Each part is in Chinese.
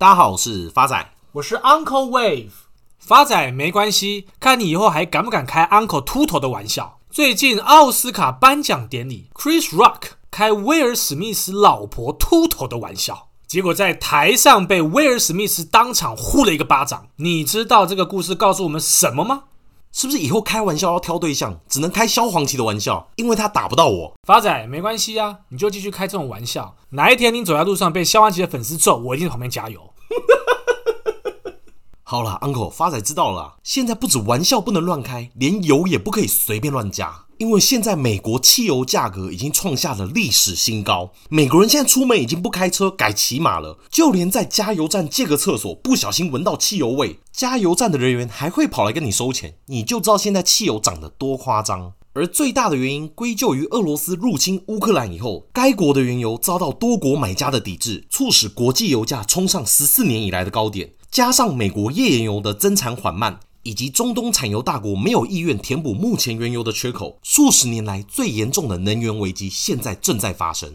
大家好，我是发仔，我是 Uncle Wave。发仔没关系，看你以后还敢不敢开 Uncle 秃头的玩笑。最近奥斯卡颁奖典礼，Chris Rock 开威尔史密斯老婆秃头的玩笑，结果在台上被威尔史密斯当场呼了一个巴掌。你知道这个故事告诉我们什么吗？是不是以后开玩笑要挑对象，只能开萧煌奇的玩笑，因为他打不到我。发仔没关系啊，你就继续开这种玩笑。哪一天你走在路上被萧煌奇的粉丝揍，我一定在旁边加油。好了，Uncle，发仔知道了。现在不止玩笑不能乱开，连油也不可以随便乱加，因为现在美国汽油价格已经创下了历史新高。美国人现在出门已经不开车，改骑马了。就连在加油站借个厕所，不小心闻到汽油味，加油站的人员还会跑来跟你收钱。你就知道现在汽油涨得多夸张。而最大的原因归咎于俄罗斯入侵乌克兰以后，该国的原油遭到多国买家的抵制，促使国际油价冲上十四年以来的高点。加上美国页岩油的增产缓慢，以及中东产油大国没有意愿填补目前原油的缺口，数十年来最严重的能源危机现在正在发生。《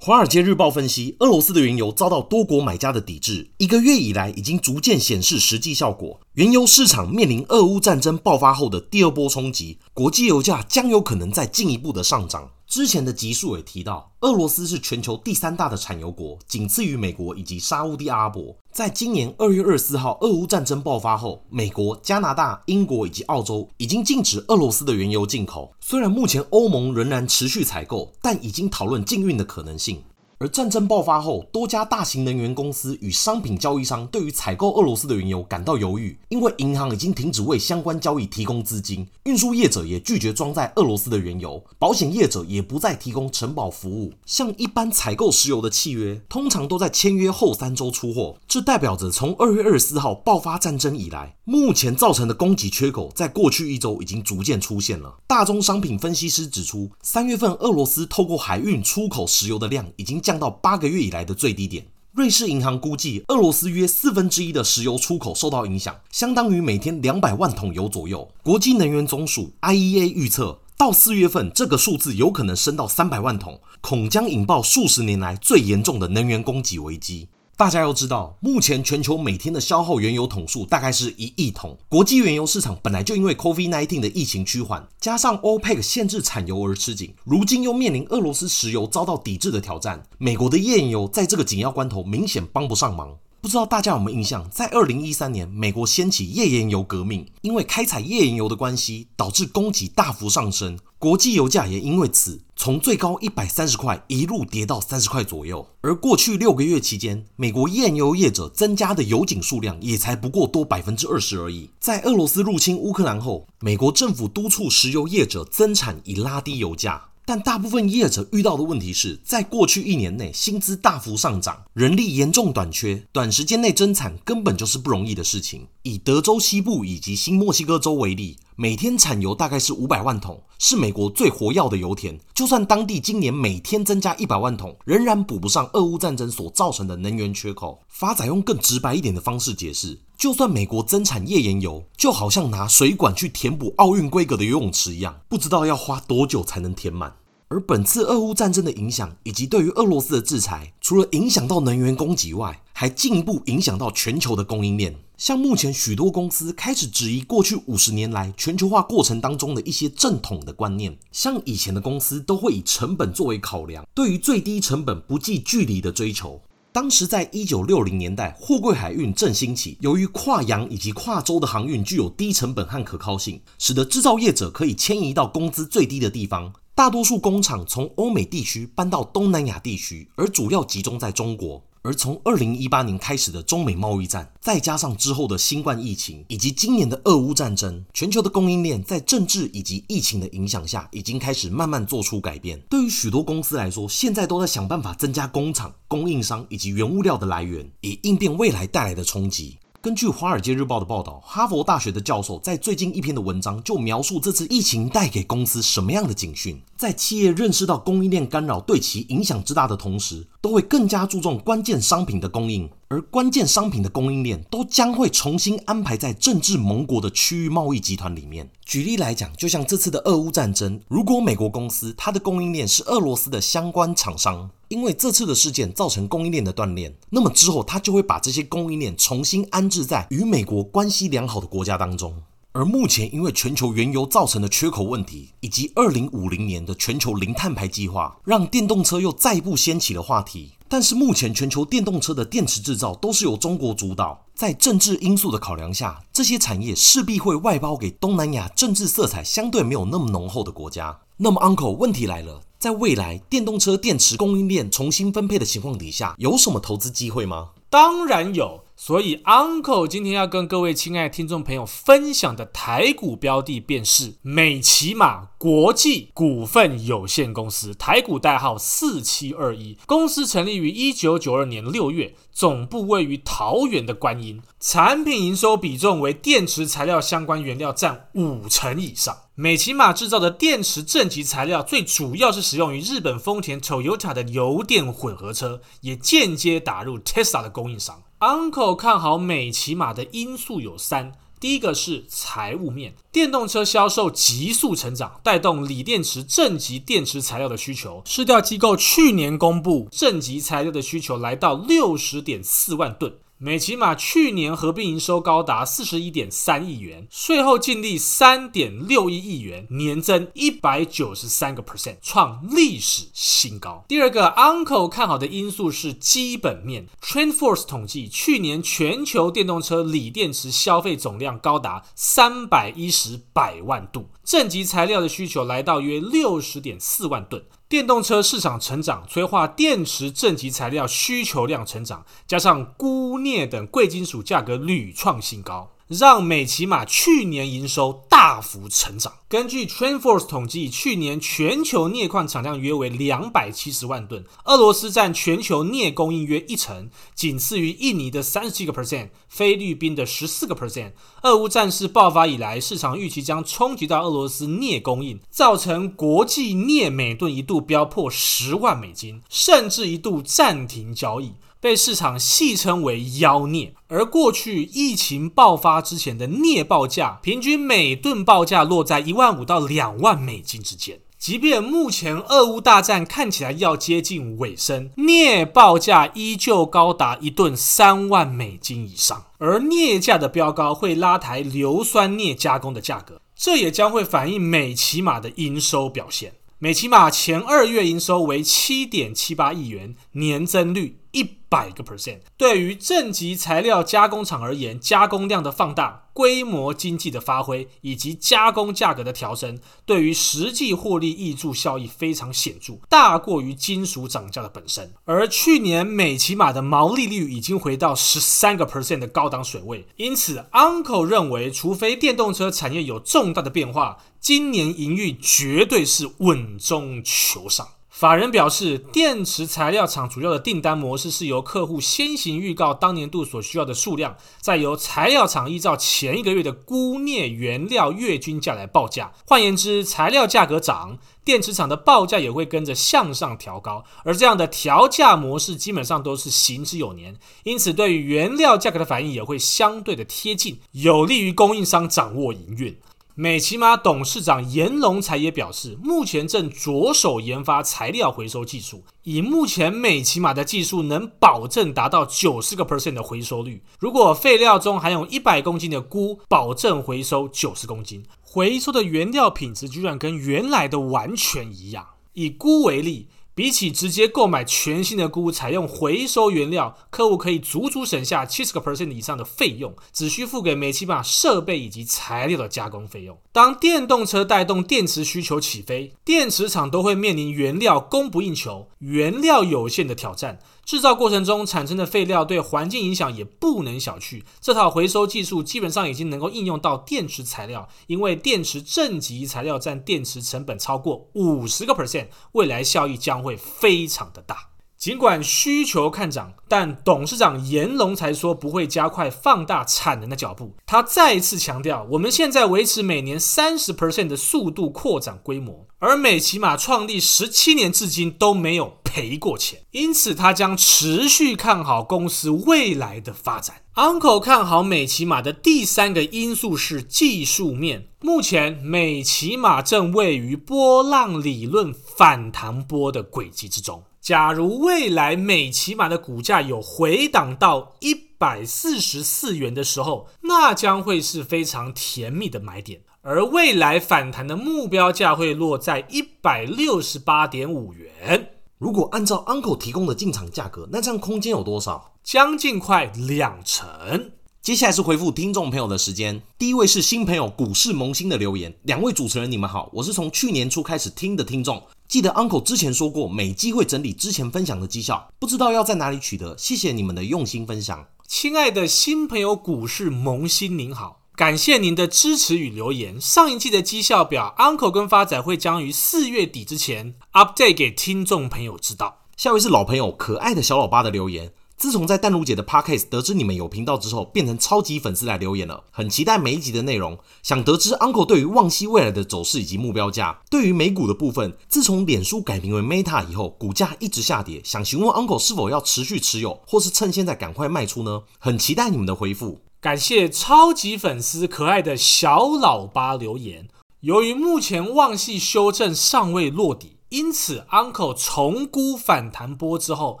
华尔街日报》分析，俄罗斯的原油遭到多国买家的抵制，一个月以来已经逐渐显示实际效果。原油市场面临俄乌战争爆发后的第二波冲击，国际油价将有可能再进一步的上涨。之前的集数也提到，俄罗斯是全球第三大的产油国，仅次于美国以及沙乌地阿拉伯。在今年二月二十四号俄乌战争爆发后，美国、加拿大、英国以及澳洲已经禁止俄罗斯的原油进口。虽然目前欧盟仍然持续采购，但已经讨论禁运的可能性。而战争爆发后，多家大型能源公司与商品交易商对于采购俄罗斯的原油感到犹豫，因为银行已经停止为相关交易提供资金，运输业者也拒绝装载俄罗斯的原油，保险业者也不再提供承保服务。像一般采购石油的契约，通常都在签约后三周出货，这代表着从二月二十四号爆发战争以来，目前造成的供给缺口，在过去一周已经逐渐出现了。大宗商品分析师指出，三月份俄罗斯透过海运出口石油的量已经降到八个月以来的最低点。瑞士银行估计，俄罗斯约四分之一的石油出口受到影响，相当于每天两百万桶油左右。国际能源总署 （IEA） 预测，到四月份，这个数字有可能升到三百万桶，恐将引爆数十年来最严重的能源供给危机。大家要知道，目前全球每天的消耗原油桶数大概是一亿桶。国际原油市场本来就因为 COVID-19 的疫情趋缓，加上 OPEC 限制产油而吃紧，如今又面临俄罗斯石油遭到抵制的挑战，美国的页岩油在这个紧要关头明显帮不上忙。不知道大家有没有印象，在二零一三年，美国掀起页岩油革命，因为开采页岩油的关系，导致供给大幅上升，国际油价也因为此从最高一百三十块一路跌到三十块左右。而过去六个月期间，美国页岩油业者增加的油井数量也才不过多百分之二十而已。在俄罗斯入侵乌克兰后，美国政府督促石油业者增产以拉低油价。但大部分业者遇到的问题是，在过去一年内，薪资大幅上涨，人力严重短缺，短时间内增产根本就是不容易的事情。以德州西部以及新墨西哥州为例，每天产油大概是五百万桶，是美国最活跃的油田。就算当地今年每天增加一百万桶，仍然补不上俄乌战争所造成的能源缺口。发仔用更直白一点的方式解释。就算美国增产页岩油，就好像拿水管去填补奥运规格的游泳池一样，不知道要花多久才能填满。而本次俄乌战争的影响，以及对于俄罗斯的制裁，除了影响到能源供给外，还进一步影响到全球的供应链。像目前许多公司开始质疑过去五十年来全球化过程当中的一些正统的观念，像以前的公司都会以成本作为考量，对于最低成本不计距离的追求。当时在一九六零年代，货柜海运正兴起。由于跨洋以及跨洲的航运具有低成本和可靠性，使得制造业者可以迁移到工资最低的地方。大多数工厂从欧美地区搬到东南亚地区，而主要集中在中国。而从二零一八年开始的中美贸易战，再加上之后的新冠疫情，以及今年的俄乌战争，全球的供应链在政治以及疫情的影响下，已经开始慢慢做出改变。对于许多公司来说，现在都在想办法增加工厂、供应商以及原物料的来源，以应变未来带来的冲击。根据《华尔街日报》的报道，哈佛大学的教授在最近一篇的文章就描述这次疫情带给公司什么样的警讯。在企业认识到供应链干扰对其影响之大的同时，都会更加注重关键商品的供应。而关键商品的供应链都将会重新安排在政治盟国的区域贸易集团里面。举例来讲，就像这次的俄乌战争，如果美国公司它的供应链是俄罗斯的相关厂商，因为这次的事件造成供应链的断裂，那么之后它就会把这些供应链重新安置在与美国关系良好的国家当中。而目前，因为全球原油造成的缺口问题，以及二零五零年的全球零碳排计划，让电动车又再一步掀起了话题。但是目前全球电动车的电池制造都是由中国主导，在政治因素的考量下，这些产业势必会外包给东南亚政治色彩相对没有那么浓厚的国家。那么，Uncle，问题来了，在未来电动车电池供应链重新分配的情况底下，有什么投资机会吗？当然有。所以，Uncle 今天要跟各位亲爱听众朋友分享的台股标的，便是美琪玛国际股份有限公司，台股代号四七二一。公司成立于一九九二年六月，总部位于桃园的观音，产品营收比重为电池材料相关原料占五成以上。美骑马制造的电池正极材料，最主要是使用于日本丰田 Toyota 的油电混合车，也间接打入 Tesla 的供应商。Uncle 看好美骑马的因素有三：第一个是财务面，电动车销售急速成长，带动锂电池正极电池材料的需求。市调机构去年公布，正极材料的需求来到六十点四万吨。美琪玛去年合并营收高达四十一点三亿元，税后净利三点六一亿元，年增一百九十三个 percent，创历史新高。第二个，Uncle 看好的因素是基本面。TrendForce 统计，去年全球电动车锂电池消费总量高达三百一十百万度，正极材料的需求来到约六十点四万吨。电动车市场成长，催化电池正极材料需求量成长，加上钴、镍等贵金属价格屡创新高。让美琪玛去年营收大幅成长。根据 TrendForce 统计，去年全球镍矿产量约为两百七十万吨，俄罗斯占全球镍供应约一成，仅次于印尼的三十七个 percent，菲律宾的十四个 percent。俄乌战事爆发以来，市场预期将冲击到俄罗斯镍供应，造成国际镍每吨一度飙破十万美金，甚至一度暂停交易。被市场戏称为“妖镍”，而过去疫情爆发之前的镍报价，平均每吨报价落在一万五到两万美金之间。即便目前俄乌大战看起来要接近尾声，镍报价依旧高达一吨三万美金以上。而镍价的飙高会拉抬硫酸镍加工的价格，这也将会反映美琪玛的营收表现。美琪玛前二月营收为七点七八亿元，年增率一百个 percent。对于正极材料加工厂而言，加工量的放大。规模经济的发挥以及加工价格的调升，对于实际获利挹注效益非常显著，大过于金属涨价的本身。而去年美琪玛的毛利率已经回到十三个 percent 的高档水位，因此 Uncle 认为，除非电动车产业有重大的变化，今年营运绝对是稳中求上。法人表示，电池材料厂主要的订单模式是由客户先行预告当年度所需要的数量，再由材料厂依照前一个月的鈷镍原料月均价来报价。换言之，材料价格涨，电池厂的报价也会跟着向上调高。而这样的调价模式基本上都是行之有年，因此对于原料价格的反应也会相对的贴近，有利于供应商掌握营运。美琪玛董事长严龙才也表示，目前正着手研发材料回收技术。以目前美琪玛的技术，能保证达到九十个 percent 的回收率。如果废料中含有一百公斤的钴，保证回收九十公斤。回收的原料品质居然跟原来的完全一样。以钴为例。比起直接购买全新的钴，采用回收原料，客户可以足足省下七十个 percent 以上的费用，只需付给美琪玛设备以及材料的加工费用。当电动车带动电池需求起飞，电池厂都会面临原料供不应求、原料有限的挑战。制造过程中产生的废料对环境影响也不能小觑。这套回收技术基本上已经能够应用到电池材料，因为电池正极材料占电池成本超过五十个 percent，未来效益将会非常的大。尽管需求看涨，但董事长严龙才说不会加快放大产能的脚步。他再次强调，我们现在维持每年三十 percent 的速度扩展规模。而美琪玛创立十七年至今都没有赔过钱，因此他将持续看好公司未来的发展。Uncle 看好美琪玛的第三个因素是技术面，目前美琪玛正位于波浪理论反弹波的轨迹之中。假如未来美琪玛的股价有回档到一百四十四元的时候，那将会是非常甜蜜的买点。而未来反弹的目标价会落在一百六十八点五元。如果按照 Uncle 提供的进场价格，那这样空间有多少？将近快两成。接下来是回复听众朋友的时间。第一位是新朋友股市萌新的留言，两位主持人你们好，我是从去年初开始听的听众。记得 Uncle 之前说过，每机会整理之前分享的绩效，不知道要在哪里取得。谢谢你们的用心分享。亲爱的新朋友股市萌新您好，感谢您的支持与留言。上一季的绩效表，Uncle 跟发仔会将于四月底之前 update 给听众朋友知道。下位是老朋友可爱的小老八的留言。自从在淡如姐的 Podcast 得知你们有频道之后，变成超级粉丝来留言了，很期待每一集的内容。想得知 Uncle 对于旺矽未来的走势以及目标价。对于美股的部分，自从脸书改名为 Meta 以后，股价一直下跌。想询问 Uncle 是否要持续持有，或是趁现在赶快卖出呢？很期待你们的回复。感谢超级粉丝可爱的小老八留言。由于目前旺系修正尚未落底。因此，Uncle 重估反弹波之后，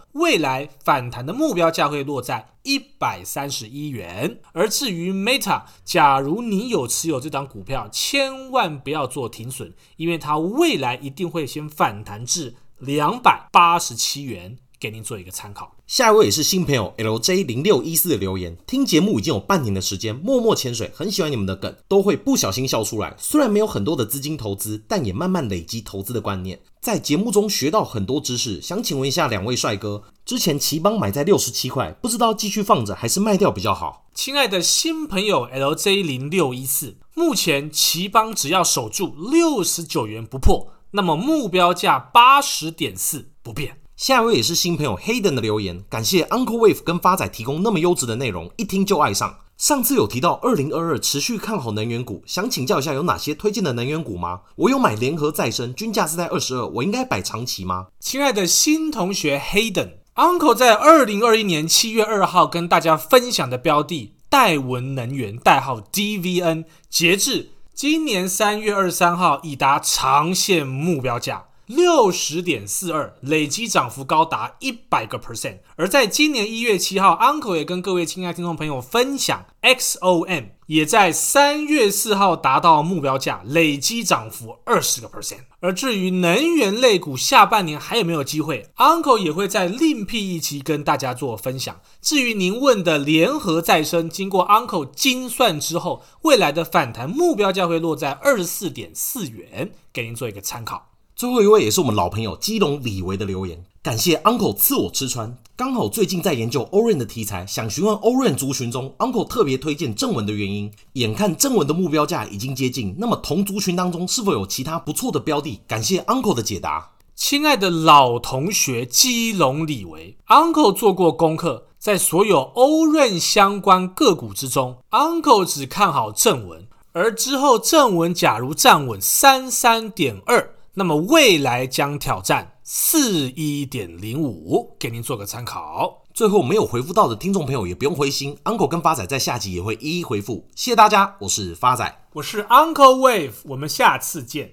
未来反弹的目标价会落在一百三十一元。而至于 Meta，假如你有持有这档股票，千万不要做停损，因为它未来一定会先反弹至两百八十七元。给您做一个参考。下一位也是新朋友 LJ 零六一四的留言，听节目已经有半年的时间，默默潜水，很喜欢你们的梗，都会不小心笑出来。虽然没有很多的资金投资，但也慢慢累积投资的观念，在节目中学到很多知识。想请问一下两位帅哥，之前奇邦买在六十七块，不知道继续放着还是卖掉比较好？亲爱的新朋友 LJ 零六一四，目前奇邦只要守住六十九元不破，那么目标价八十点四不变。下一位也是新朋友 Hayden 的留言，感谢 Uncle Wave 跟发仔提供那么优质的内容，一听就爱上。上次有提到二零二二持续看好能源股，想请教一下有哪些推荐的能源股吗？我有买联合再生，均价是在二十二，我应该摆长期吗？亲爱的新同学 Hayden，Uncle 在二零二一年七月二号跟大家分享的标的戴文能源代号 DVN，截至今年三月二十三号已达长线目标价。六十点四二，累积涨幅高达一百个 percent。而在今年一月七号，Uncle 也跟各位亲爱听众朋友分享，XOM 也在三月四号达到目标价，累积涨幅二十个 percent。而至于能源类股下半年还有没有机会，Uncle 也会在另辟一期跟大家做分享。至于您问的联合再生，经过 Uncle 精算之后，未来的反弹目标价会落在二十四点四元，给您做一个参考。最后一位也是我们老朋友基隆李维的留言，感谢 Uncle 赐我吃穿。刚好最近在研究 o r e n 的题材，想询问 o r e n 族群中 Uncle 特别推荐正文的原因。眼看正文的目标价已经接近，那么同族群当中是否有其他不错的标的？感谢 Uncle 的解答。亲爱的老同学基隆李维，Uncle 做过功课，在所有 o r e n 相关个股之中，Uncle 只看好正文，而之后正文假如站稳三三点二。那么未来将挑战四一点零五，给您做个参考。最后没有回复到的听众朋友也不用灰心，Uncle 跟发仔在下集也会一一回复。谢谢大家，我是发仔，我是 Uncle Wave，我们下次见。